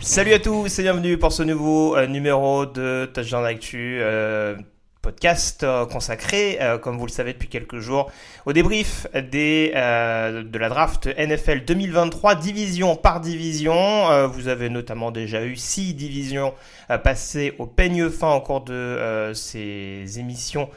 Salut à tous et bienvenue pour ce nouveau euh, numéro de Touchdown Actu, euh, podcast euh, consacré, euh, comme vous le savez depuis quelques jours, au débrief des, de la draft NFL 2023, division par division. Vous avez notamment déjà eu six divisions passées au peigne fin au cours de ces émissions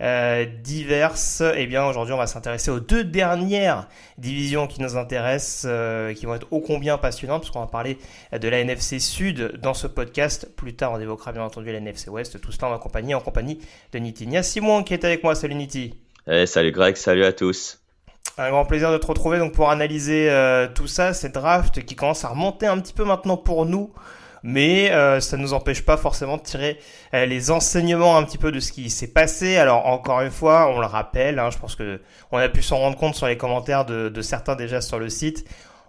euh, diverses. Et bien aujourd'hui, on va s'intéresser aux deux dernières divisions qui nous intéressent, euh, qui vont être ô combien passionnantes, parce qu'on va parler de la NFC Sud dans ce podcast. Plus tard, on évoquera bien entendu la NFC Ouest. Tout cela en compagnie, en compagnie de Niti. Nia Simon qui est avec moi. Salut Niti. Eh, salut Greg, salut à tous. Un grand plaisir de te retrouver donc pour analyser euh, tout ça, cette draft qui commence à remonter un petit peu maintenant pour nous mais euh, ça ne nous empêche pas forcément de tirer euh, les enseignements un petit peu de ce qui s'est passé. Alors encore une fois, on le rappelle, hein, je pense que on a pu s'en rendre compte sur les commentaires de, de certains déjà sur le site.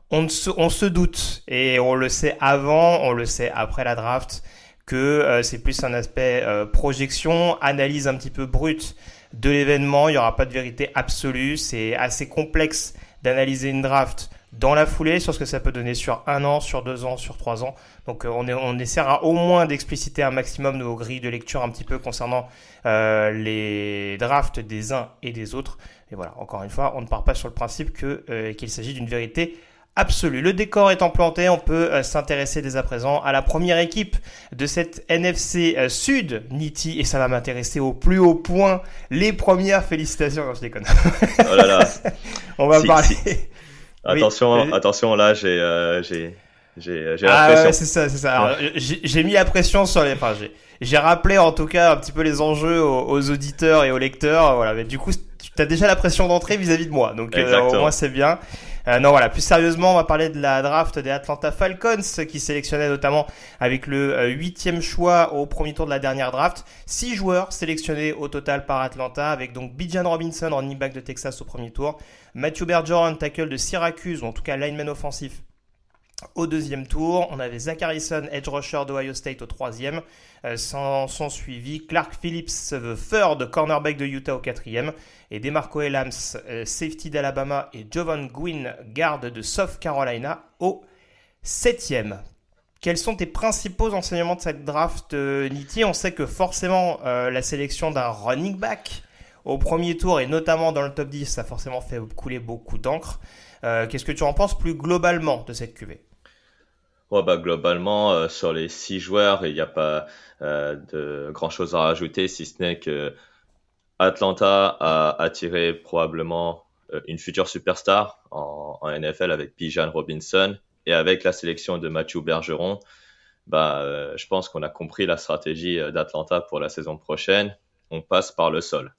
On, se, on se doute et on le sait avant, on le sait après la draft que euh, c'est plus un aspect euh, projection, analyse un petit peu brute de l'événement. Il n'y aura pas de vérité absolue. C'est assez complexe d'analyser une draft dans la foulée sur ce que ça peut donner sur un an, sur deux ans, sur trois ans. Donc euh, on, est, on essaiera au moins d'expliciter un maximum nos grilles de lecture un petit peu concernant euh, les drafts des uns et des autres. Et voilà, encore une fois, on ne part pas sur le principe que euh, qu'il s'agit d'une vérité absolue. Le décor étant planté, on peut s'intéresser dès à présent à la première équipe de cette NFC Sud, Niti, et ça va m'intéresser au plus haut point. Les premières félicitations, non, je déconne. Oh là là. on va parler. Oui, Attention, attention, là, j'ai, euh, j'ai, j'ai, j'ai la Ah pression. ouais, c'est ça, c'est ça. Alors, j'ai j'ai mis la pression sur les. Enfin, j'ai j'ai rappelé en tout cas un petit peu les enjeux aux, aux auditeurs et aux lecteurs. Voilà, mais du coup, tu as déjà la pression d'entrée vis-à-vis de moi, donc euh, au moins c'est bien. Euh, non, voilà. Plus sérieusement, on va parler de la draft des Atlanta Falcons, qui sélectionnait notamment avec le euh, huitième choix au premier tour de la dernière draft. Six joueurs sélectionnés au total par Atlanta, avec donc Bijan Robinson, running back de Texas au premier tour, Matthew Bergeron, tackle de Syracuse, ou en tout cas lineman offensif au deuxième tour. On avait Zach Harrison, edge rusher d'Ohio State au troisième. Euh, sans son suivi, Clark Phillips, the third cornerback de Utah au quatrième. Et Demarco Elams, euh, safety d'Alabama. Et Jovan Gwynn, garde de South Carolina au septième. Quels sont tes principaux enseignements de cette draft, euh, Nitti On sait que forcément, euh, la sélection d'un running back au premier tour, et notamment dans le top 10, ça a forcément fait couler beaucoup d'encre. Euh, Qu'est-ce que tu en penses plus globalement de cette QV Ouais, bah, globalement, euh, sur les six joueurs, il n'y a pas euh, de grand chose à rajouter, si ce n'est que Atlanta a attiré probablement euh, une future superstar en, en NFL avec Bijan Robinson et avec la sélection de Matthew Bergeron. Bah, euh, je pense qu'on a compris la stratégie euh, d'Atlanta pour la saison prochaine. On passe par le sol.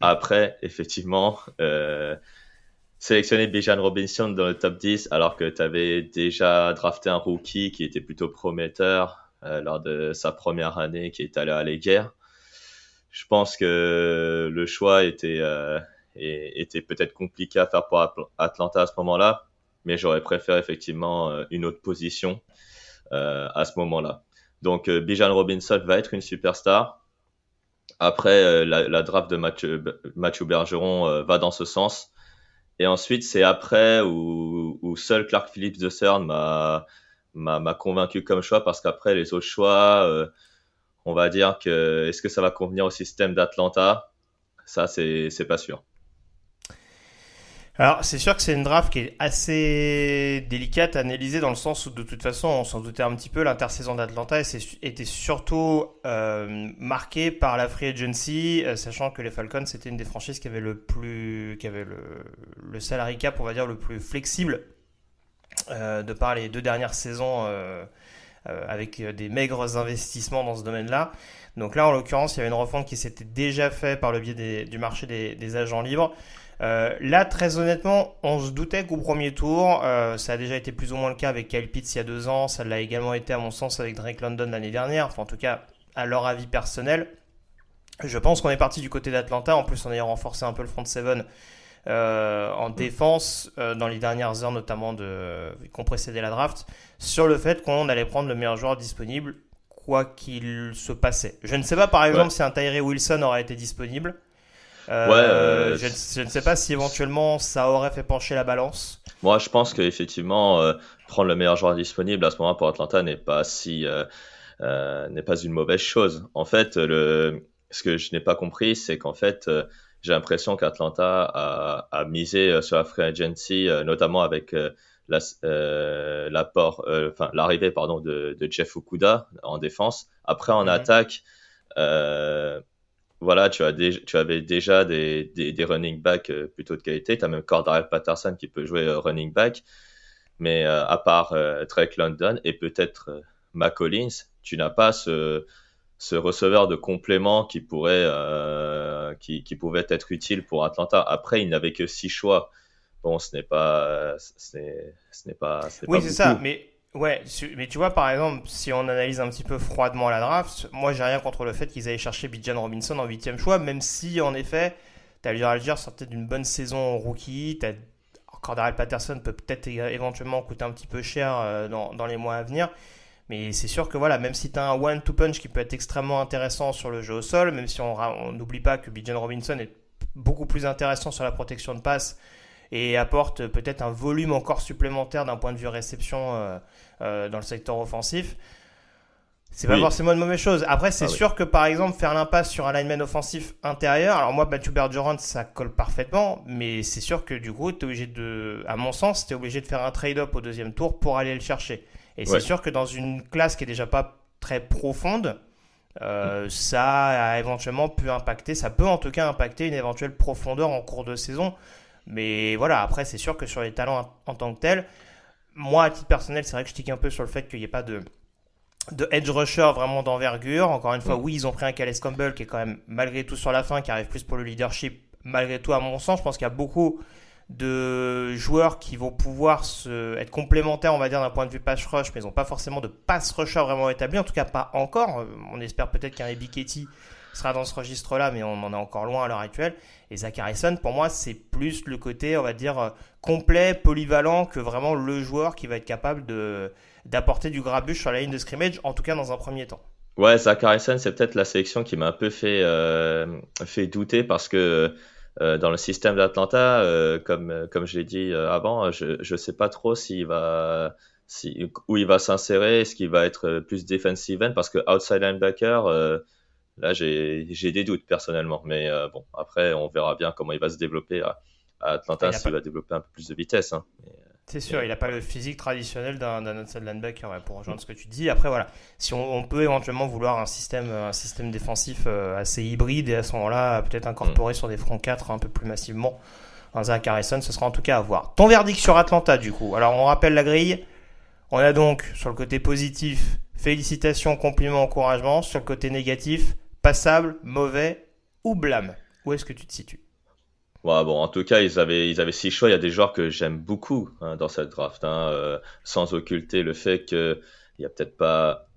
Après, effectivement, sélectionner Bijan Robinson dans le top 10 alors que tu avais déjà drafté un rookie qui était plutôt prometteur euh, lors de sa première année qui est allé à la guerre. Je pense que le choix était, euh, était peut-être compliqué à faire pour Atl- Atlanta à ce moment-là, mais j'aurais préféré effectivement euh, une autre position euh, à ce moment-là. Donc euh, Bijan Robinson va être une superstar. Après, euh, la, la draft de Mathieu, Matthew Bergeron va dans ce sens. Et ensuite, c'est après où, où seul Clark Phillips de CERN m'a m'a convaincu comme choix parce qu'après les autres choix, on va dire que est-ce que ça va convenir au système d'Atlanta? Ça, c'est pas sûr. Alors, c'est sûr que c'est une draft qui est assez délicate à analyser dans le sens où, de toute façon, on s'en doutait un petit peu, l'intersaison d'Atlanta était surtout euh, marquée par la free agency, euh, sachant que les Falcons, c'était une des franchises qui avait le plus, qui avait le, le cap, on va dire, le plus flexible, euh, de par les deux dernières saisons, avec des maigres investissements dans ce domaine-là. Donc là, en l'occurrence, il y avait une refonte qui s'était déjà faite par le biais du marché des agents libres. Euh, là, très honnêtement, on se doutait qu'au premier tour, euh, ça a déjà été plus ou moins le cas avec Kyle Pitts il y a deux ans, ça l'a également été à mon sens avec Drake London l'année dernière, enfin en tout cas à leur avis personnel. Je pense qu'on est parti du côté d'Atlanta, en plus en ayant renforcé un peu le front seven euh, en défense dans les dernières heures notamment de qu'on précédait la draft, sur le fait qu'on allait prendre le meilleur joueur disponible quoi qu'il se passait. Je ne sais pas par exemple si un Tyree Wilson aurait été disponible. Euh, ouais, euh, je, ne sais pas si éventuellement ça aurait fait pencher la balance. Moi, je pense qu'effectivement, euh, prendre le meilleur joueur disponible à ce moment pour Atlanta n'est pas si n'est pas une mauvaise chose. En fait, le, ce que je n'ai pas compris, c'est qu'en fait, j'ai l'impression qu'Atlanta a, a, misé sur la free agency, notamment avec l'apport, enfin l'arrivée pardon de, de, Jeff Okuda en défense. Après en mhm. attaque, euh, voilà, tu, as tu avais déjà des, des, running backs euh, plutôt de qualité. Tu as même Cordarel Patterson qui peut jouer euh, running back. Mais euh, à part Drake London et peut-être McCollins, tu n'as pas ce, ce receveur de complément qui pourrait, qui, qui, pouvait être utile pour Atlanta. Après, il n'avait que six choix. Bon, ce n'est pas, ce n'est pas. Oui, c'est ça. Mais Ouais, mais tu vois, par exemple, si on analyse un petit peu froidement la draft, moi j'ai rien contre le fait qu'ils aient cherché Bijan Robinson en huitième choix, même si en effet, t'as Algier sortait d'une bonne saison rookie, t'as Cordarel Patterson peut peut-être éventuellement coûter un petit peu cher euh, dans, dans les mois à venir. Mais c'est sûr que voilà, même si tu as un one-two punch qui peut être extrêmement intéressant sur le jeu au sol, même si on n'oublie pas que Bijan Robinson est beaucoup plus intéressant sur la protection de passe et apporte peut-être un volume encore supplémentaire d'un point de vue réception euh, euh, dans le secteur offensif. C'est pas forcément une mauvaise chose. Après, c'est ah sûr que par exemple, faire l'impasse sur un lineman offensif intérieur, alors moi, Matthew Bergeron, ça colle parfaitement, mais c'est sûr que du coup, es obligé de, à mon sens, tu es obligé de faire un trade-up au deuxième tour pour aller le chercher. Et c'est sûr que dans une classe qui est déjà pas très profonde, euh, ça a éventuellement pu impacter, ça peut en tout cas impacter une éventuelle profondeur en cours de saison. Mais voilà, après, c'est sûr que sur les talents en tant que tels, moi, à titre personnel, c'est vrai que je tique un peu sur le fait qu'il n'y ait pas de, de edge rusher vraiment d'envergure. Encore une fois, oui, ils ont pris un Calais Campbell qui est quand même, malgré tout sur la fin, qui arrive plus pour le leadership. Malgré tout, à mon sens, je pense qu'il y a beaucoup de joueurs qui vont pouvoir se, être complémentaires, on va dire, d'un point de vue pass rush, mais ils n'ont pas forcément de pass rusher vraiment établi, en tout cas pas encore. On espère peut-être qu'un Ebiketti sera dans ce registre-là, mais on en est encore loin à l'heure actuelle. Et Zach Harrison, pour moi, c'est plus le côté, on va dire, euh, complet, polyvalent, que vraiment le joueur qui va être capable de d'apporter du grabuge sur la ligne de scrimmage, en tout cas dans un premier temps. Ouais, Zach Harrison, c'est peut-être la sélection qui m'a un peu fait, euh, fait douter parce que euh, dans le système d'Atlanta, comme, comme je l'ai dit avant, je ne sais pas trop s'il va, si, où il va s'insérer, est-ce qu'il va être plus defensive end parce que outside linebacker, Là, j'ai des doutes personnellement, mais euh, bon, après, on verra bien comment il va se développer à, Atlanta, s'il va développer un peu plus de vitesse. Hein. Euh, c'est sûr, il n'a pas le physique traditionnel d'un outside linebacker, pour rejoindre ce que tu dis. Après, voilà, si on, peut éventuellement vouloir un système, un système défensif euh, assez hybride et à ce moment-là, peut-être incorporer mm. sur des fronts 4 un peu plus massivement un Zach Harrison, ce sera en tout cas à voir. Ton verdict sur Atlanta, du coup. Alors, on rappelle la grille. On a donc, sur le côté positif, félicitations, compliments, encouragements. Sur le côté négatif, passable, mauvais ou blâme Où est-ce que tu te situes? Ouais, bon, en tout cas, ils avaient, ils avaient six choix. Il y a des joueurs que j'aime beaucoup hein, dans cette draft, hein, euh, sans occulter le fait qu'il n'y a peut-être pas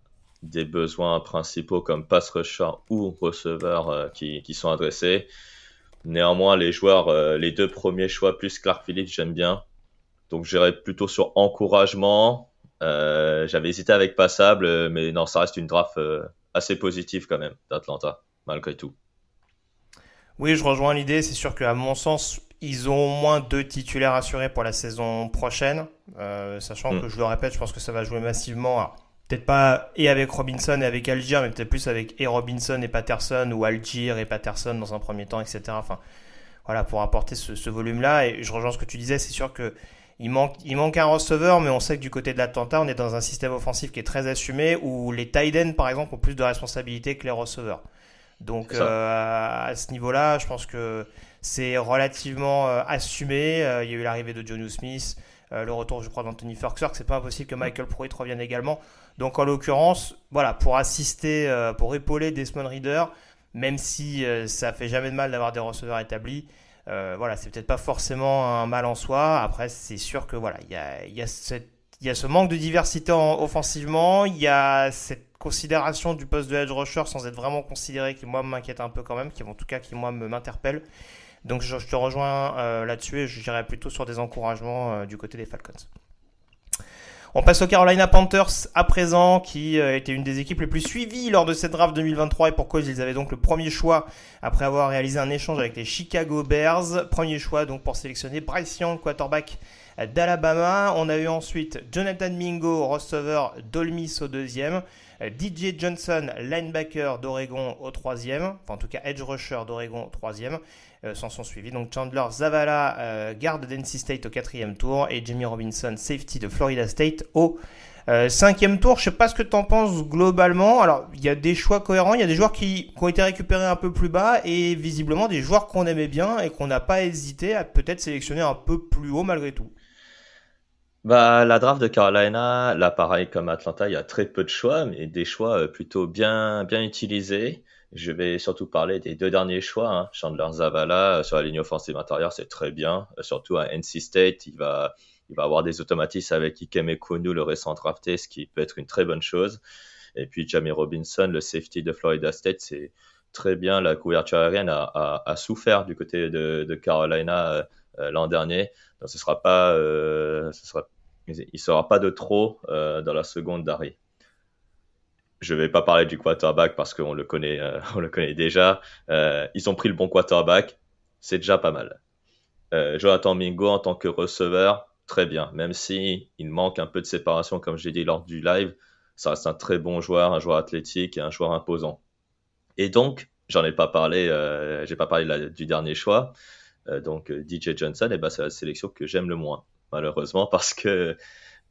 des besoins principaux comme pass rusher ou receveur euh, qui, qui, sont adressés. Néanmoins, les joueurs, euh, les deux premiers choix plus Clark Phillips, j'aime bien. Donc, j'irais plutôt sur encouragement. J'avais hésité avec passable, mais non, ça reste une draft assez positif quand même d'Atlanta, malgré tout. Oui, je rejoins l'idée. C'est sûr qu'à mon sens, ils ont au moins deux titulaires assurés pour la saison prochaine, sachant Mm. que je le répète, je pense que ça va jouer massivement. Alors, peut-être pas et avec Robinson et avec Algier, mais peut-être plus avec et Robinson et Patterson ou Algier et Patterson dans un premier temps, etc. Enfin, voilà, pour apporter ce, ce volume-là. Et je rejoins ce que tu disais, c'est sûr que il manque, il manque un receveur, mais on sait que du côté de l'Atlanta, on est dans un système offensif qui est très assumé, où les tight ends, par exemple, ont plus de responsabilités que les receveurs. Donc euh, à ce niveau-là, je pense que c'est relativement euh, assumé. Euh, il y a eu l'arrivée de John Smith, euh, le retour, je crois, d'Anthony Ferguson. C'est pas impossible que Michael Pruitt revienne également. Donc en l'occurrence, voilà, pour assister, pour épauler Desmond Reader, même si ça fait jamais de mal d'avoir des receveurs établis, voilà, c'est peut-être pas forcément un mal en soi. Après, c'est sûr que voilà, il y a, ce manque de diversité en- offensivement, il y a cette considération du poste de edge rusher sans être vraiment considéré qui moi m'inquiète un peu quand même, qui en tout cas qui moi m'interpelle. Donc je, je te rejoins euh, là-dessus et je dirais plutôt sur des encouragements euh, du côté des Falcons. On passe aux Carolina Panthers à présent, qui euh, était une des équipes les plus suivies lors de cette draft 2023 et pour cause ils avaient donc le premier choix après avoir réalisé un échange avec les Chicago Bears. Premier choix donc pour sélectionner Bryce Young, quarterback d'Alabama. On a eu ensuite Jonathan Mingo, receveur d'Olmis au deuxième. DJ Johnson, linebacker d'Oregon au troisième, enfin en tout cas edge rusher d'Oregon au troisième, euh, s'en sont suivis. Donc Chandler Zavala, euh, garde d'NC State au quatrième tour, et Jamie Robinson, safety de Florida State au euh, cinquième tour. Je sais pas ce que tu en penses globalement. Alors il y a des choix cohérents, il y a des joueurs qui, qui ont été récupérés un peu plus bas, et visiblement des joueurs qu'on aimait bien et qu'on n'a pas hésité à peut-être sélectionner un peu plus haut malgré tout. Bah, la draft de Carolina, là, pareil comme Atlanta, il y a très peu de choix, mais des choix euh, plutôt bien, bien utilisés. Je vais surtout parler des deux derniers choix. Hein. Chandler Zavala euh, sur la ligne offensive intérieure, c'est très bien. Euh, Surtout à NC State, il va, il va avoir des automatismes avec Ikem Ekonu, le récent drafté, ce qui peut être une très bonne chose. Et puis Jamie Robinson, le safety de Florida State, c'est très bien. La couverture aérienne a, a, a souffert du côté de, de Carolina l'an dernier. Donc ce sera pas, euh, ce sera il ne sera pas de trop euh, dans la seconde d'arrêt. Je vais pas parler du quarterback parce qu'on le connaît, euh, le connaît déjà. Euh, ils ont pris le bon quarterback, c'est déjà pas mal. Jonathan Mingo en tant que receveur, très bien. Même si manque un peu de séparation, comme j'ai dit lors du live, ça reste un très bon joueur, un joueur athlétique et un joueur imposant. Et donc, j'en ai pas parlé, j'ai pas parlé du dernier choix. Donc DJ Johnson, et ben c'est la sélection que j'aime le moins malheureusement, parce que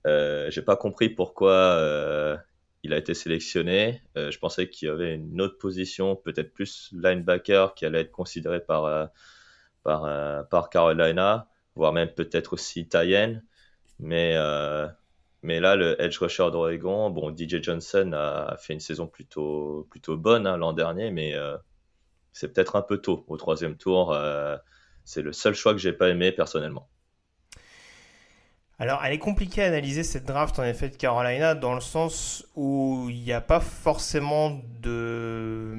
euh, j'ai pas compris pourquoi euh, il a été sélectionné. Euh, je pensais qu'il y avait une autre position, peut-être plus linebacker, qui allait être considéré par, euh, par, euh, par Carolina, voire même peut-être aussi Tayen. Mais, euh, mais là, le edge rusher d'Oregon, bon, DJ Johnson a fait une saison plutôt, plutôt bonne hein, l'an dernier, mais c'est peut-être un peu tôt au troisième tour. c'est le seul choix que j'ai pas aimé personnellement. Alors, elle est compliquée à analyser cette draft en effet de Carolina dans le sens où il n'y a pas forcément de,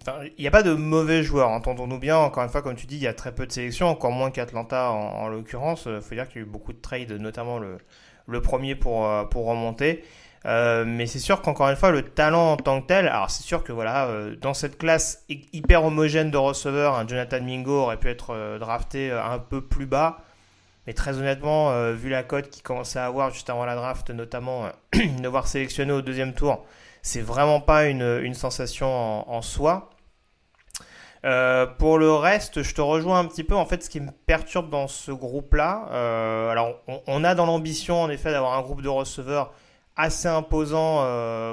enfin, il n'y a pas de mauvais joueurs. Entendons-nous bien. Encore une fois, comme tu dis, il y a très peu de sélections, encore moins qu'Atlanta en, en l'occurrence. Il faut dire qu'il y a eu beaucoup de trades, notamment le, premier pour euh, remonter. Euh, mais c'est sûr qu'encore une fois, le talent en tant que tel, alors c'est sûr que voilà, euh, dans cette classe hy- hyper homogène de receveurs, un Jonathan Mingo aurait pu être euh, drafté euh, un peu plus bas. Mais très honnêtement, euh, vu la cote qu'il commençait à avoir juste avant la draft, notamment euh, de voir sélectionné au deuxième tour, c'est vraiment pas une, sensation en, soi. Euh, pour le reste, je te rejoins un petit peu. En fait, ce qui me perturbe dans ce groupe-là, alors on, a dans l'ambition en effet d'avoir un groupe de receveurs assez imposant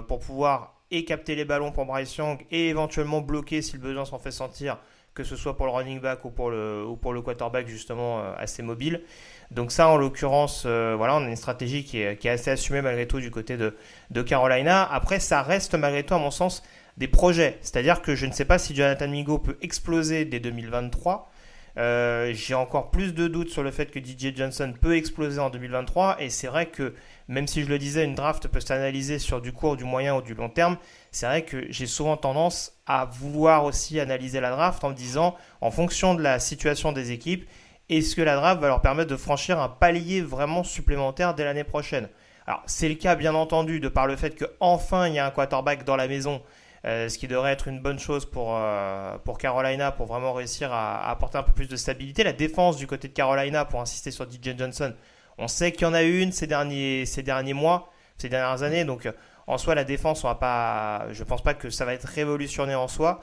pour pouvoir et capter les ballons pour Bryce Young et éventuellement bloquer si le besoin s'en fait sentir, que ce soit pour le running back ou pour le, ou pour le quarterback justement euh, assez mobile. Donc ça, en l'occurrence, euh, voilà, on a une stratégie qui est, qui est assez assumée malgré tout du côté de, de Carolina. Après, ça reste malgré tout, à mon sens, des projets. C'est-à-dire que je ne sais pas si Jonathan Mingo peut exploser dès 2023. Euh, J'ai encore plus de doutes sur le fait que DJ Johnson peut exploser en 2023. Et c'est vrai que, même si je le disais, une draft peut s'analyser sur du court, du moyen ou du long terme, c'est vrai que j'ai souvent tendance à vouloir aussi analyser la draft en me disant, en fonction de la situation des équipes, est-ce que la draft va leur permettre de franchir un palier vraiment supplémentaire dès l'année prochaine? Alors, c'est le cas, bien entendu, de par le fait qu'enfin il y a un quarterback dans la maison ce qui devrait être une bonne chose pour, pour Carolina pour vraiment réussir à, apporter un peu plus de stabilité. La défense du côté de Carolina, pour insister sur DJ Johnson, on sait qu'il y en a une ces derniers, mois, ces dernières années. Donc en soi, la défense, on va pas, je pense pas que ça va être révolutionné en soi.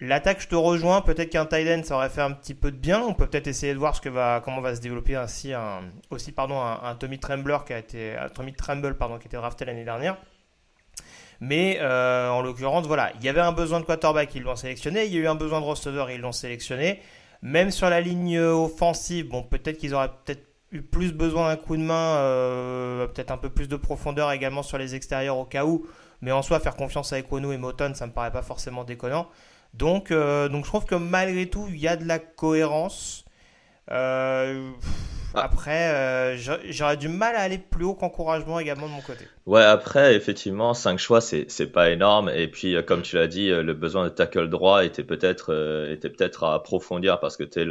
L'attaque, je te rejoins. Peut-être qu'un tight ça aurait fait un petit peu de bien. On peut peut-être essayer de voir ce que va, comment va se développer ainsi un, aussi pardon, un, Tommy Trembler qui a été, Tommy Tremble pardon, qui a été drafté l'année dernière. Mais euh, en l'occurrence, voilà, il y avait un besoin de quarterback, ils l'ont sélectionné. Il y a eu un besoin de receveur, ils l'ont sélectionné. Même sur la ligne offensive, bon, peut-être qu'ils auraient peut-être eu plus besoin d'un coup de main, euh, peut-être un peu plus de profondeur également sur les extérieurs au cas où. Mais en soi, faire confiance à Equonu et Moton, ça me paraît pas forcément déconnant. Donc, euh, donc je trouve que malgré tout, il y a de la cohérence. Euh, ah. Après, j'aurais du mal à aller plus haut qu'encouragement également de mon côté. Ouais, après, effectivement, 5 choix, c'est pas énorme. Et puis, comme tu l'as dit, le besoin de tackle droit était peut-être était peut-être à approfondir parce que tu es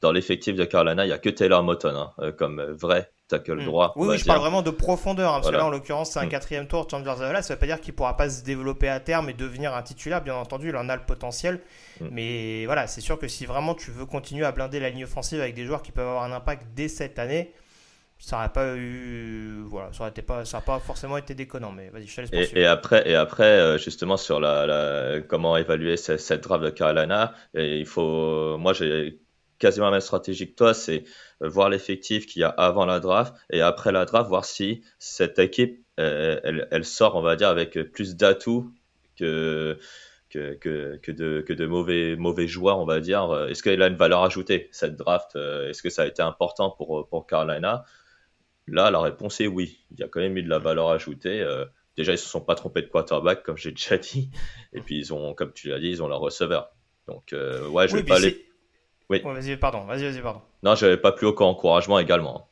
dans l'effectif de Carolina, il n'y a que Taylor Moton hein, euh, comme vrai tackle hmm. droit. Oui, oui je parle vraiment de profondeur, hein, parce que là, en l'occurrence, c'est un hmm. quatrième tour, Chandler Zavala. Ça ne veut pas dire qu'il ne pourra pas se développer à terme et devenir un titulaire. Bien entendu, il en a le potentiel. Hmm. Mais voilà, c'est sûr que si vraiment tu veux continuer à blinder la ligne offensive avec des joueurs qui peuvent avoir un impact dès cette année, ça n'aurait pas eu voilà ça n'aurait pas ça pas forcément été déconnant mais vas-y je te laisse poursuivre. Et, et après et après euh, justement sur la, comment évaluer cette, cette draft de Carolina il faut moi j'ai quasiment la même stratégie que toi, c'est euh, voir l'effectif qu'il y a avant la draft et après la draft, voir si cette équipe, euh, elle, sort, on va dire, avec plus d'atouts que, que, que, de, que de mauvais, mauvais joueurs, on va dire. Est-ce qu'elle a une valeur ajoutée, cette draft Est-ce que ça a été important pour, pour Carolina? Là, la réponse est oui. Il y a quand même eu de la valeur ajoutée. Euh, déjà, ils ne se sont pas trompés de quarterback, comme j'ai déjà dit. Et puis, ils ont, comme tu l'as dit, ils ont leur receveur. Donc, ouais, je vais pas aller oui. vas-y, pardon, vas-y, vas-y, pardon. Non, j'avais pas plus haut qu'encouragement également.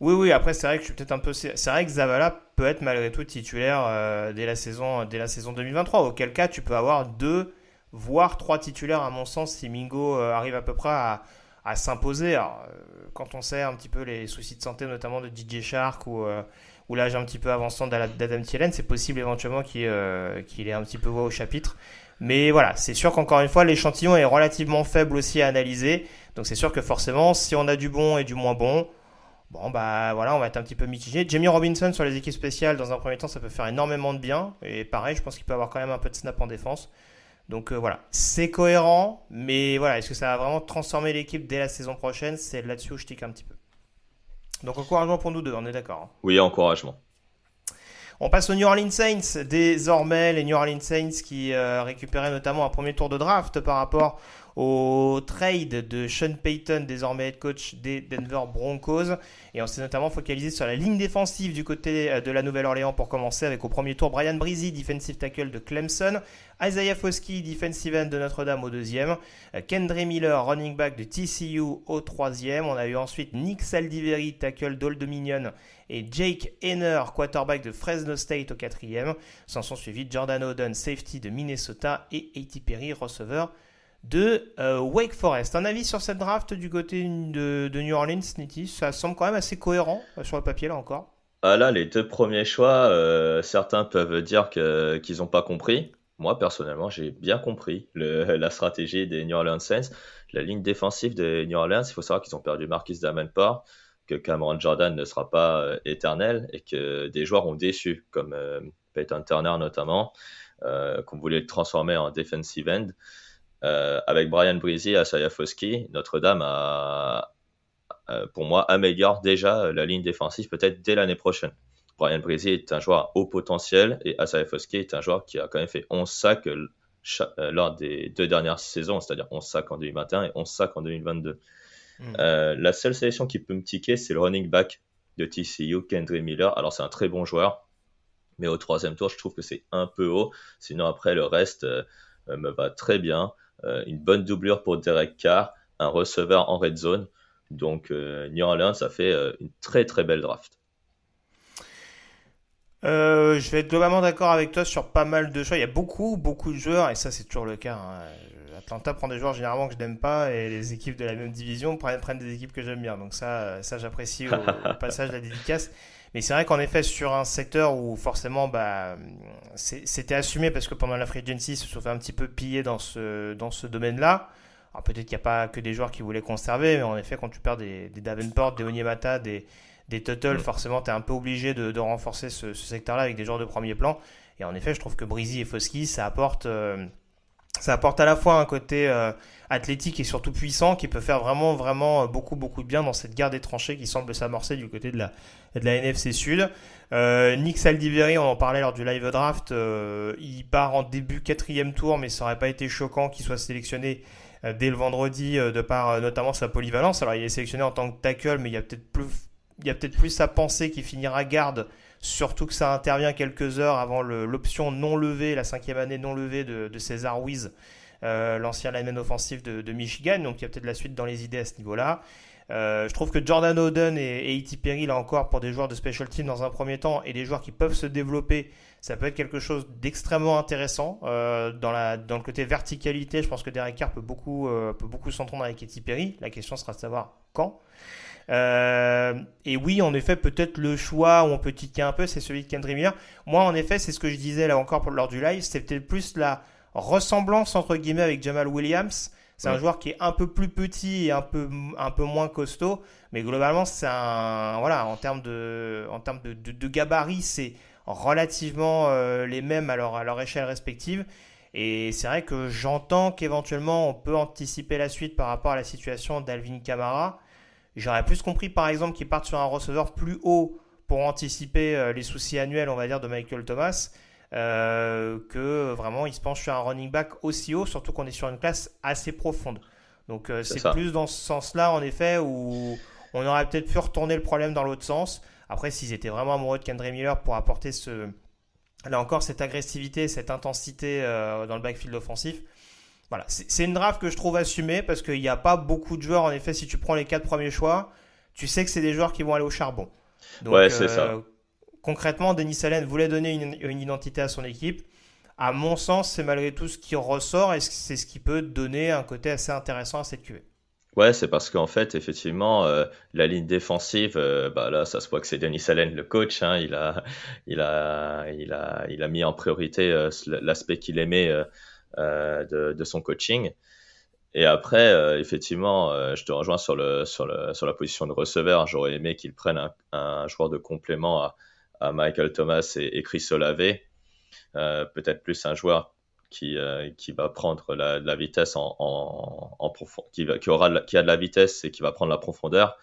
Oui, oui, après, c'est vrai que je suis peut-être un peu. C'est vrai que Zavala peut être malgré tout titulaire euh, dès, la saison, dès la saison 2023, auquel cas tu peux avoir deux, voire trois titulaires, à mon sens, si Mingo euh, arrive à peu près à, à s'imposer. Alors, euh, quand on sait un petit peu les soucis de santé, notamment de DJ Shark ou, ou l'âge un petit peu avançant d'Adam Thielen, c'est possible éventuellement qu'il qu'il ait un petit peu voix au chapitre. Mais voilà, c'est sûr qu'encore une fois, l'échantillon est relativement faible aussi à analyser. Donc c'est sûr que forcément, si on a du bon et du moins bon, bon bah voilà, on va être un petit peu mitigé. Jamie Robinson sur les équipes spéciales, dans un premier temps, ça peut faire énormément de bien. Et pareil, je pense qu'il peut avoir quand même un peu de snap en défense. Donc euh, voilà, c'est cohérent, mais voilà, est-ce que ça va vraiment transformer l'équipe dès la saison prochaine? C'est là-dessus où je tique un petit peu. Donc encouragement pour nous deux, on est d'accord. Hein. Oui, encouragement. On passe aux New Orleans Saints. Désormais, les New Orleans Saints qui euh, récupéraient notamment un premier tour de draft par rapport au trade de Sean Payton, désormais head coach des Denver Broncos. Et on s'est notamment focalisé sur la ligne défensive du côté euh, de la Nouvelle-Orléans pour commencer avec au premier tour Brian Breezy, defensive tackle de Clemson, Isaiah Foskey, defensive end de Notre-Dame au deuxième, euh, Kendra Miller, running back de TCU au troisième. On a eu ensuite Nick Saldiveri, tackle d'Old Dominion et Jake Henner, quarterback de Fresno State au quatrième. S'en sont suivis Jordan Oden, safety de Minnesota et A.T. Perry, receveur de euh, Wake Forest. Un avis sur cette draft du côté de, New Orleans, Nitty Ça semble quand même assez cohérent euh, sur le papier là encore. Ah là, les deux premiers choix, euh, certains peuvent dire qu'ils n'ont pas compris. Moi, personnellement, j'ai bien compris la stratégie des New Orleans Saints. La ligne défensive des New Orleans, il faut savoir qu'ils ont perdu Marquis Davenport, que Cameron Jordan ne sera pas éternel et que des joueurs ont déçu, comme Peyton Turner notamment, qu'on voulait le transformer en defensive end. Euh, avec Brian Breezy et Asaya Foski, Notre-Dame a, pour moi, améliore déjà la ligne défensive peut-être dès l'année prochaine. Brian Breezy est un joueur haut potentiel et Asaya Foski est un joueur qui a quand même fait 11 sacs euh, lors des deux dernières saisons, c'est-à-dire 11 sacs en 2021 et 11 sacs en 2022. Hmm. Euh, la seule sélection qui peut me tiquer, c'est le running back de TCU, Kendry Miller. Alors, c'est un très bon joueur, mais au troisième tour, je trouve que c'est un peu haut. Sinon, après, le reste me va très bien. Euh, une bonne doublure pour Derek Carr, un receveur en red zone. Donc euh, New Orleans, ça fait euh, une très très belle draft. je vais être globalement d'accord avec toi sur pas mal de choix. Il y a beaucoup, beaucoup de joueurs, et ça c'est toujours le cas. Hein. Atlanta prend des joueurs généralement que je n'aime pas, et les équipes de la même division prennent, des équipes que j'aime bien. Donc ça, ça j'apprécie au, passage de la dédicace. Mais c'est vrai qu'en effet, sur un secteur où forcément, bah, c'était assumé parce que pendant la free agency, ils se sont fait un petit peu piller dans ce, dans ce domaine-là. Alors peut-être qu'il n'y a pas que des joueurs qui voulaient conserver, mais en effet, quand tu perds des, des Davenport, des Onyemata, des, des Tuttle, mm. forcément, tu es un peu obligé de, de renforcer ce, ce secteur-là avec des joueurs de premier plan. Et en effet, je trouve que Breezy et Foski, ça apporte, euh, ça apporte à la fois un côté euh, athlétique et surtout puissant qui peut faire vraiment, vraiment beaucoup, beaucoup de bien dans cette guerre des tranchées qui semble s'amorcer du côté de la, de la NFC Sud. Euh, Nick Saldiveri, on en parlait lors du live draft, euh, il part en début quatrième tour, mais ça n'aurait pas été choquant qu'il soit sélectionné euh, dès le vendredi de par notamment sa polyvalence. Alors il est sélectionné en tant que tackle, mais il y a peut-être plus, il y a peut-être plus à penser qu'il finira garde, surtout que ça intervient quelques heures avant l'option non levée, la cinquième année non levée de, César Wiz, l'ancien lineman offensif de, Michigan. Donc il y a peut-être la suite dans les idées à ce niveau-là. Euh, je trouve que Jordan Oden et, E.T. Perry, là encore, pour des joueurs de special team dans un premier temps, et des joueurs qui peuvent se développer, ça peut être quelque chose d'extrêmement intéressant. Euh, dans, le côté verticalité, je pense que Derek Carr peut beaucoup, euh, s'entendre avec E.T. Perry. La question sera de savoir quand. Et oui, en effet, peut-être le choix où on peut tiquer un peu, c'est celui de Kendrick Miller. Moi, en effet, c'est ce que je disais là encore lors du live, c'était plus la ressemblance entre guillemets avec Jamal Williams c'est un joueur qui est un peu plus petit et un peu, un peu moins costaud, mais globalement, c'est un, voilà, en termes de, en termes de, de, gabarit, c'est relativement euh, les mêmes à leur, à leur échelle respective. Et c'est vrai que j'entends qu'éventuellement on peut anticiper la suite par rapport à la situation d'Alvin Kamara. J'aurais plus compris par exemple qu'ils partent sur un receveur plus haut pour anticiper euh, les soucis annuels, on va dire, de Michael Thomas. Euh, que vraiment il se penche sur un running back aussi haut, surtout qu'on est sur une classe assez profonde. Donc euh, c'est plus dans ce sens-là, en effet, où on aurait peut-être pu retourner le problème dans l'autre sens. Après, s'ils étaient vraiment amoureux de Kendra Miller pour apporter ce, là encore cette agressivité, cette intensité euh, dans le backfield offensif, voilà, c'est une draft que je trouve assumée parce qu'il n'y a pas beaucoup de joueurs. En effet, si tu prends les quatre premiers choix, tu sais que c'est des joueurs qui vont aller au charbon. Donc, ouais, c'est ça concrètement, Denis Allen voulait donner une, identité à son équipe. À mon sens, c'est malgré tout ce qui ressort et c'est ce qui peut donner un côté assez intéressant à cette QV. Ouais, c'est parce qu'en fait, effectivement, euh, la ligne défensive, euh, bah là, ça se voit que c'est Denis Allen, le coach. Hein, il, a, il, a, il, a, il a mis en priorité euh, l'aspect qu'il aimait de, de, son coaching. Et après, effectivement, je te rejoins sur, le, sur, le, sur la position de receveur. J'aurais aimé qu'il prenne un, un, joueur de complément à, Michael Thomas et, Chris Olave. Euh, peut-être plus un joueur qui, euh, qui va prendre la, la vitesse en, en, qui, qui, aura qui a de la vitesse et qui va prendre la profondeur.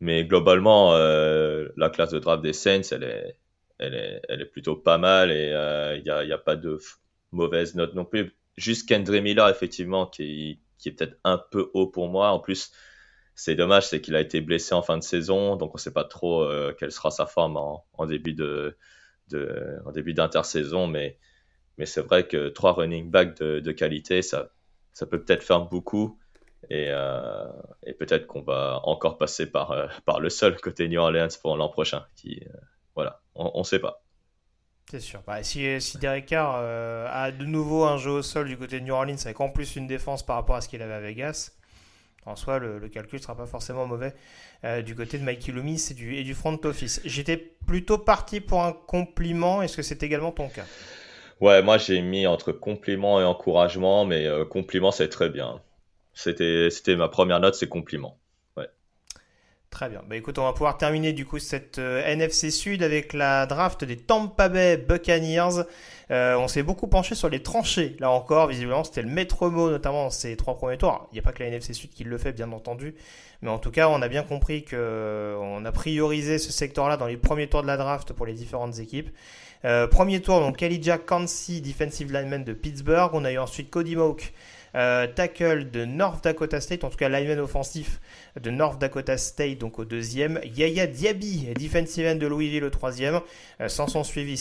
Mais globalement, euh, la classe de draft des Saints, elle est, elle est, elle est plutôt pas mal et il n'y a, y a, pas de mauvaise note non plus. Juste Kendra Miller, effectivement, qui, est peut-être un peu haut pour moi. En plus, c'est dommage, c'est qu'il a été blessé en fin de saison, donc on ne sait pas trop euh, quelle sera sa forme en, début de, début d'intersaison, mais mais c'est vrai que trois running backs de, qualité, ça peut peut-être faire beaucoup. Et, euh, et peut-être qu'on va encore passer par, euh, par le seul côté New Orleans pour l'an prochain. Qui, voilà, on ne sait pas. C'est sûr. Bah, si, si Derek Carr a de nouveau un jeu au sol du côté de New Orleans avec en plus une défense par rapport à ce qu'il avait à Vegas, en soi, le, calcul ne sera pas forcément mauvais euh, du côté de Mikey Loomis et du, et du front office. J'étais plutôt parti pour un compliment. Est-ce que c'est également ton cas? Ouais, moi j'ai mis entre compliment et encouragement, mais euh, compliment c'est très bien. C'était ma première note, c'est compliment. Très bien. Bah écoute, on va pouvoir terminer du coup cette euh, NFC Sud avec la draft des Tampa Bay Buccaneers. Euh, on s'est beaucoup penché sur les tranchées. Là encore, visiblement, c'était le maître mot, notamment ces trois premiers tours. Il n'y a pas que la NFC Sud qui le fait, bien entendu. Mais en tout cas, on a bien compris que euh, on a priorisé ce secteur-là dans les premiers tours de la draft pour les différentes équipes. premier tour, donc Elijah Kansi, defensive lineman de Pittsburgh. On a eu ensuite Cody Moak, euh, tackle de North Dakota State, en tout cas lineman offensif de North Dakota State, donc au deuxième. Yaya Diaby, defensive end de Louisville au troisième. Euh, sans son suivi,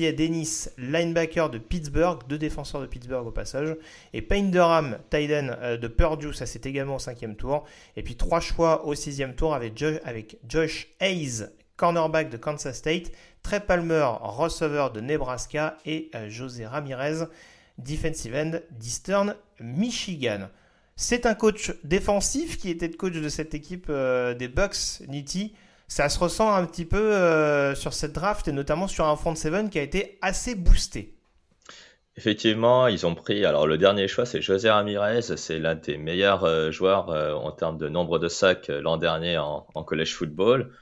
et Dennis, linebacker de Pittsburgh, deux défenseurs de Pittsburgh au passage. Et Payne Durham, Tyden euh, de Purdue, ça c'est également au cinquième tour. Et puis trois choix au sixième tour avec, Josh, avec Josh Hayes, cornerback de Kansas State, Trey Palmer, receveur de Nebraska et José Ramirez, defensive end d'Eastern Michigan. C'est un coach défensif qui était coach de cette équipe euh, des Bucks, Nitti. ça se ressent un petit peu sur cette draft et notamment sur un front seven qui a été assez boosté. Effectivement, ils ont pris. Alors, le dernier choix, c'est José Ramirez. C'est l'un des meilleurs euh, joueurs euh, en termes de nombre de sacs euh, l'an dernier en, college football.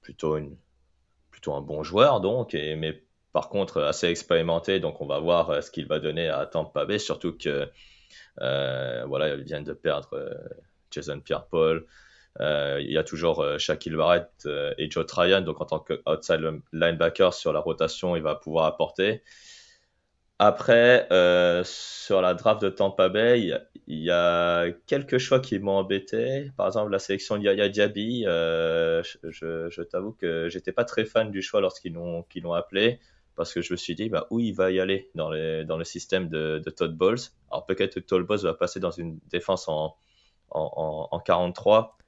Plutôt, une, plutôt un bon joueur, donc, et, mais par contre assez expérimenté. Donc, on va voir ce qu'il va donner à Tampa Bay. Surtout que, voilà, ils viennent de perdre Jason Pierre-Paul. il y a toujours Shaquille Barrett et Joe Tryon. Donc, en tant qu'outside linebacker sur la rotation, il va pouvoir apporter. Après, euh, sur la draft de Tampa Bay, il y a quelques choix qui m'ont embêté. Par exemple, la sélection de Yaya Diaby, euh, je, t'avoue que j'étais pas très fan du choix lorsqu'ils l'ont qu'ils l'ont appelé, parce que je me suis dit, bah, où il va y aller dans, les, dans le système de, de Todd Bowles? Alors peut-être que Todd Bowles va passer dans une défense en, en, en, en 43,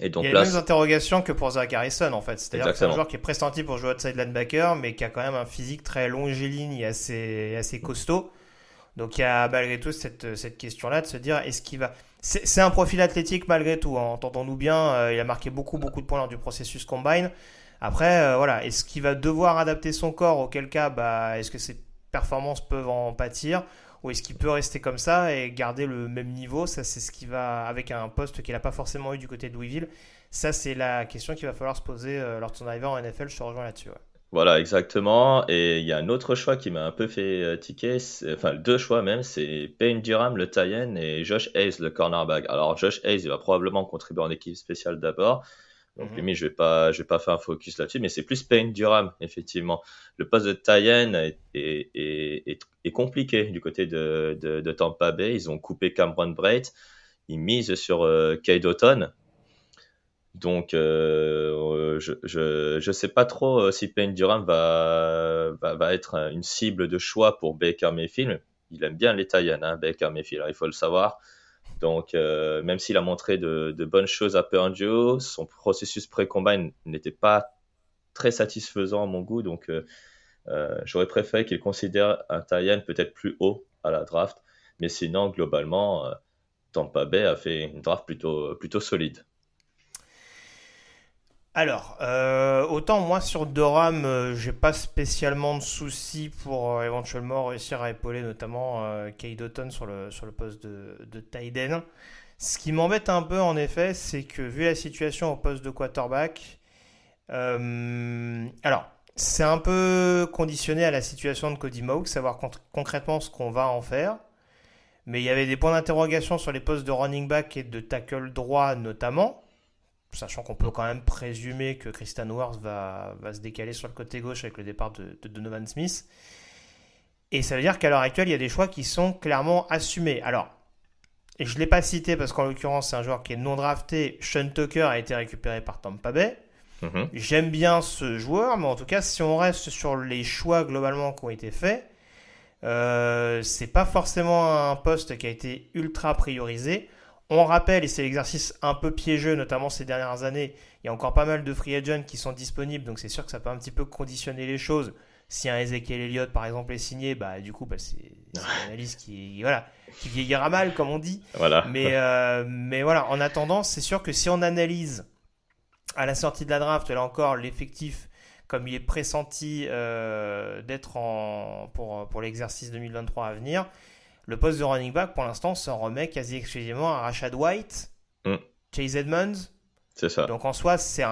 et donc il y a les mêmes interrogations que pour Zach Harrison en fait. C'est-à-dire que c'est un joueur qui est pressenti pour jouer outside linebacker, mais qui a quand même un physique très longiligne et assez, assez costaud. Donc il y a malgré tout cette, cette question-là de se dire est-ce qu'il va. C'est un profil athlétique malgré tout, hein. entendons-nous bien. Euh, il a marqué beaucoup, beaucoup de points lors du processus combine. Après, euh, voilà, est-ce qu'il va devoir adapter son corps Auquel cas, bah, est-ce que ses performances peuvent en pâtir ou est-ce qu'il peut rester comme ça et garder le même niveau? Ça, c'est ce qui va avec un poste qu'il n'a pas forcément eu du côté de Louisville. Ça, c'est la question qu'il va falloir se poser euh, lors de son arrivée en NFL. Je te rejoins là-dessus. Voilà, exactement. Et il y a un autre choix qui m'a un peu fait euh, ticker, enfin deux choix même, c'est Payne Durham, le Tayen, et Josh Hayes, le cornerback. Alors Josh Hayes, il va probablement contribuer en équipe spéciale d'abord. Donc, mm je vais pas, je vais pas faire un focus là-dessus, mais c'est plus Payne Durham, effectivement. Le poste de Tayen est, est, est, compliqué du côté de, de, de, Tampa Bay. Ils ont coupé Cameron Braid. Ils misent sur euh, Kay Donc, euh, je, je, je, sais pas trop euh, si Payne Durham va, va, va, être une cible de choix pour Baker Mayfield. Il aime bien les Tayen, hein, Baker Mayfield, il faut le savoir. Donc, euh, même s'il a montré de, bonnes choses à Purdue, son processus pré-combine n'était pas très satisfaisant à mon goût. Donc, euh, euh, j'aurais préféré qu'il considère un Tayen peut-être plus haut à la draft. Mais sinon, globalement, Tampa Bay a fait une draft plutôt, plutôt solide. Alors, euh, autant moi sur Doram, euh, j'ai pas spécialement de soucis pour euh, éventuellement réussir à épauler notamment Kay le, sur le poste de, de Tyden. Ce qui m'embête un peu en effet, c'est que vu la situation au poste de quarterback, alors c'est un peu conditionné à la situation de Cody Moke, savoir concrètement ce qu'on va en faire. Mais il y avait des points d'interrogation sur les postes de running back et de tackle droit notamment sachant qu'on peut quand même présumer que Christian Wars va, va, se décaler sur le côté gauche avec le départ de, Donovan Smith. Et ça veut dire qu'à l'heure actuelle, il y a des choix qui sont clairement assumés. Alors, et je ne l'ai pas cité parce qu'en l'occurrence, c'est un joueur qui est non drafté. Sean Tucker a été récupéré par Tampa Bay. Mhm. J'aime bien ce joueur, mais en tout cas, si on reste sur les choix globalement qui ont été faits, euh, c'est pas forcément un poste qui a été ultra priorisé. On rappelle, et c'est l'exercice un peu piégeux, notamment ces dernières années, il y a encore pas mal de free agents qui sont disponibles, donc c'est sûr que ça peut un petit peu conditionner les choses. Si un Ezekiel Elliott, par exemple, est signé, bah, du coup, bah, c'est une analyse qui, voilà, qui vieillira mal, comme on dit. Voilà. Mais, euh, mais voilà, en attendant, c'est sûr que si on analyse à la sortie de la draft, là encore, l'effectif, comme il est pressenti euh, d'être pour, pour l'exercice 2023 à venir, le poste de running back, pour l'instant, s'en remet quasi exclusivement à Rashad White, mm. Chase Edmonds. C'est ça. Donc en soi, c'est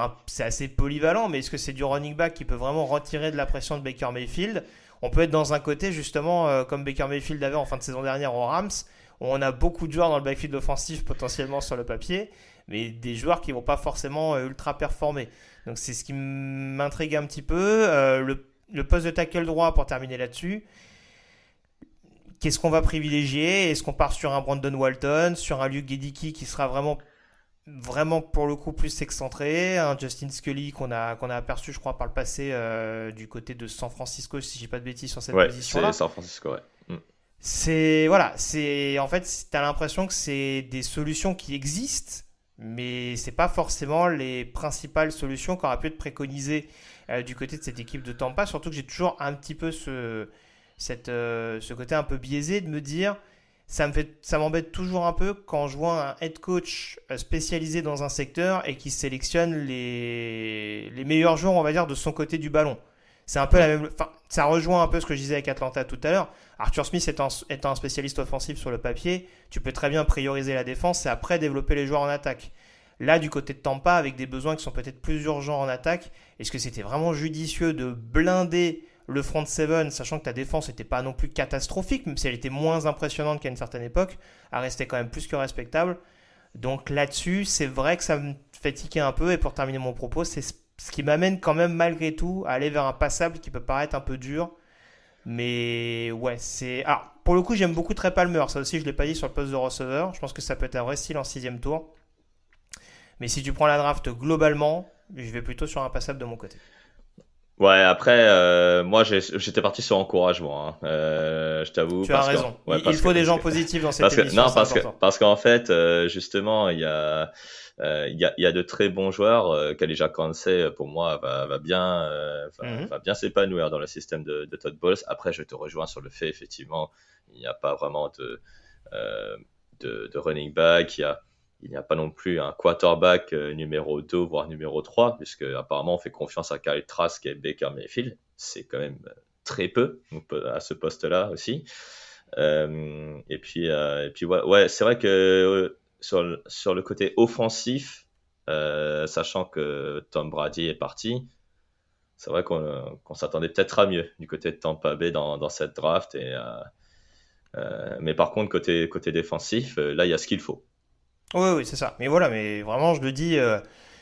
assez polyvalent, mais est-ce que c'est du running back qui peut vraiment retirer de la pression de Baker Mayfield? On peut être dans un côté, justement, euh, comme Baker Mayfield avait en fin de saison dernière aux Rams, où on a beaucoup de joueurs dans le backfield offensif potentiellement sur le papier, mais des joueurs qui vont pas forcément euh, ultra performer. Donc c'est ce qui m'intrigue un petit peu. Euh, le, le poste de tackle droit, pour terminer là-dessus, qu'est-ce qu'on va privilégier? Est-ce qu'on part sur un Brandon Walton, sur un Luke Gedicki qui sera vraiment vraiment pour le coup plus excentré, un Justin Scully qu'on a qu'on a aperçu je crois par le passé euh, du côté de San Francisco si j'ai pas de bêtises sur cette position là. c'est San Francisco ouais. Mm. C'est voilà, c'est en fait tu as l'impression que c'est des solutions qui existent mais c'est pas forcément les principales solutions qu'aurait pu être préconisées euh, du côté de cette équipe de Tampa, surtout que j'ai toujours un petit peu ce cette, euh, ce côté un peu biaisé de me dire ça me fait, ça m'embête toujours un peu quand je vois un head coach euh, spécialisé dans un secteur et qui sélectionne les, les meilleurs joueurs, on va dire, de son côté du ballon. C'est un peu la même, ça rejoint un peu ce que je disais avec Atlanta tout à l'heure. Arthur Smith étant, étant un spécialiste offensif sur le papier, tu peux très bien prioriser la défense et après développer les joueurs en attaque. Là, du côté de Tampa, avec des besoins qui sont peut-être plus urgents en attaque, est-ce que c'était vraiment judicieux de blinder le front seven, sachant que ta défense n'était pas non plus catastrophique, même si elle était moins impressionnante qu'à une certaine époque, à rester quand même plus que respectable. Donc là-dessus, c'est vrai que ça me tiquer un peu. Et pour terminer mon propos, c'est ce qui m'amène quand même malgré tout à aller vers un passable qui peut paraître un peu dur. Mais ouais, c'est. Alors, pour le coup, j'aime beaucoup Trey Palmer. Ça aussi, je l'ai pas dit sur le poste de receveur. Je pense que ça peut être un vrai style en sixième tour. Mais si tu prends la draft globalement, je vais plutôt sur un passable de mon côté. Ouais, après, euh, moi j'étais parti sur encouragement. Hein. Euh, je t'avoue. Tu as raison. il, faut des gens positifs dans cette parce émission. non, parce que parce qu'en fait, euh, justement, il y a euh, il y, a, y a de très bons joueurs. Euh, Kalija Kansé, pour moi, va, va bien va, mhm. va, bien s'épanouir dans le système de, de Todd Bowles. Après, je te rejoins sur le fait, effectivement, il n'y a pas vraiment de, de, de running back. Il y a il n'y a pas non plus un quarterback euh, numéro 2, voire numéro 3, puisque apparemment on fait confiance à Kyle Trask et Baker Mayfield. C'est quand même euh, très peu à ce poste-là aussi. Euh, et puis, puis ouais, c'est vrai que sur, sur le côté offensif, sachant que Tom Brady est parti, c'est vrai qu'on s'attendait peut-être à mieux du côté de Tampa Bay dans, dans cette draft. Et, mais par contre, côté, côté défensif, là, il y a ce qu'il faut. Oui, oui, c'est ça. Mais voilà, mais vraiment, je le dis, euh,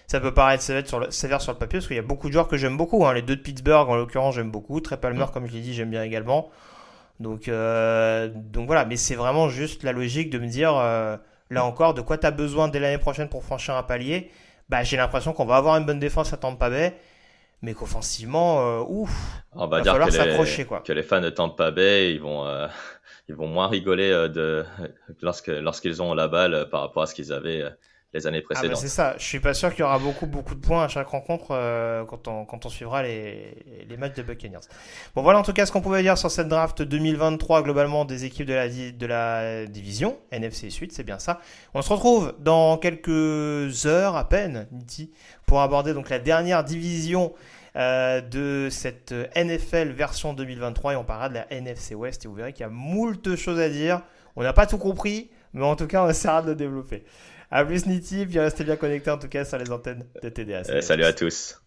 ça peut paraître sévère sur, le, sévère sur le papier parce qu'il y a beaucoup de joueurs que j'aime beaucoup. Hein. Les deux de Pittsburgh, en l'occurrence, j'aime beaucoup. Trey Palmer, mm. comme je l'ai dit, j'aime bien également. Donc, euh, donc voilà, mais c'est vraiment juste la logique de me dire, euh, là encore, de quoi tu as besoin dès l'année prochaine pour franchir un palier? Bah, j'ai l'impression qu'on va avoir une bonne défense à Tampa Bay, mais qu'offensivement, ouf, on va, va falloir s'accrocher. Que les fans de Tampa Bay, ils vont ils vont moins rigoler euh, de, lorsque, lorsqu'ils ont la balle euh, par rapport à ce qu'ils avaient euh, les années ah, bah, précédentes. c'est ça. Je suis pas sûr qu'il y aura beaucoup beaucoup de points à chaque rencontre quand, on, quand on suivra les, les matchs de Buccaneers. Bon voilà en tout cas ce qu'on pouvait dire sur cette draft 2023 globalement des équipes de la, de la division NFC Sud, c'est bien ça. On se retrouve dans quelques heures à peine, pour aborder donc la dernière division euh, de cette NFL version 2023 et on parlera de la NFC West et vous verrez qu'il y a moult choses à dire. On n'a pas tout compris, mais en tout cas on essaiera de le développer. A plus Niti, puis restez bien connectés en tout cas sur les antennes de TDA. salut à tous.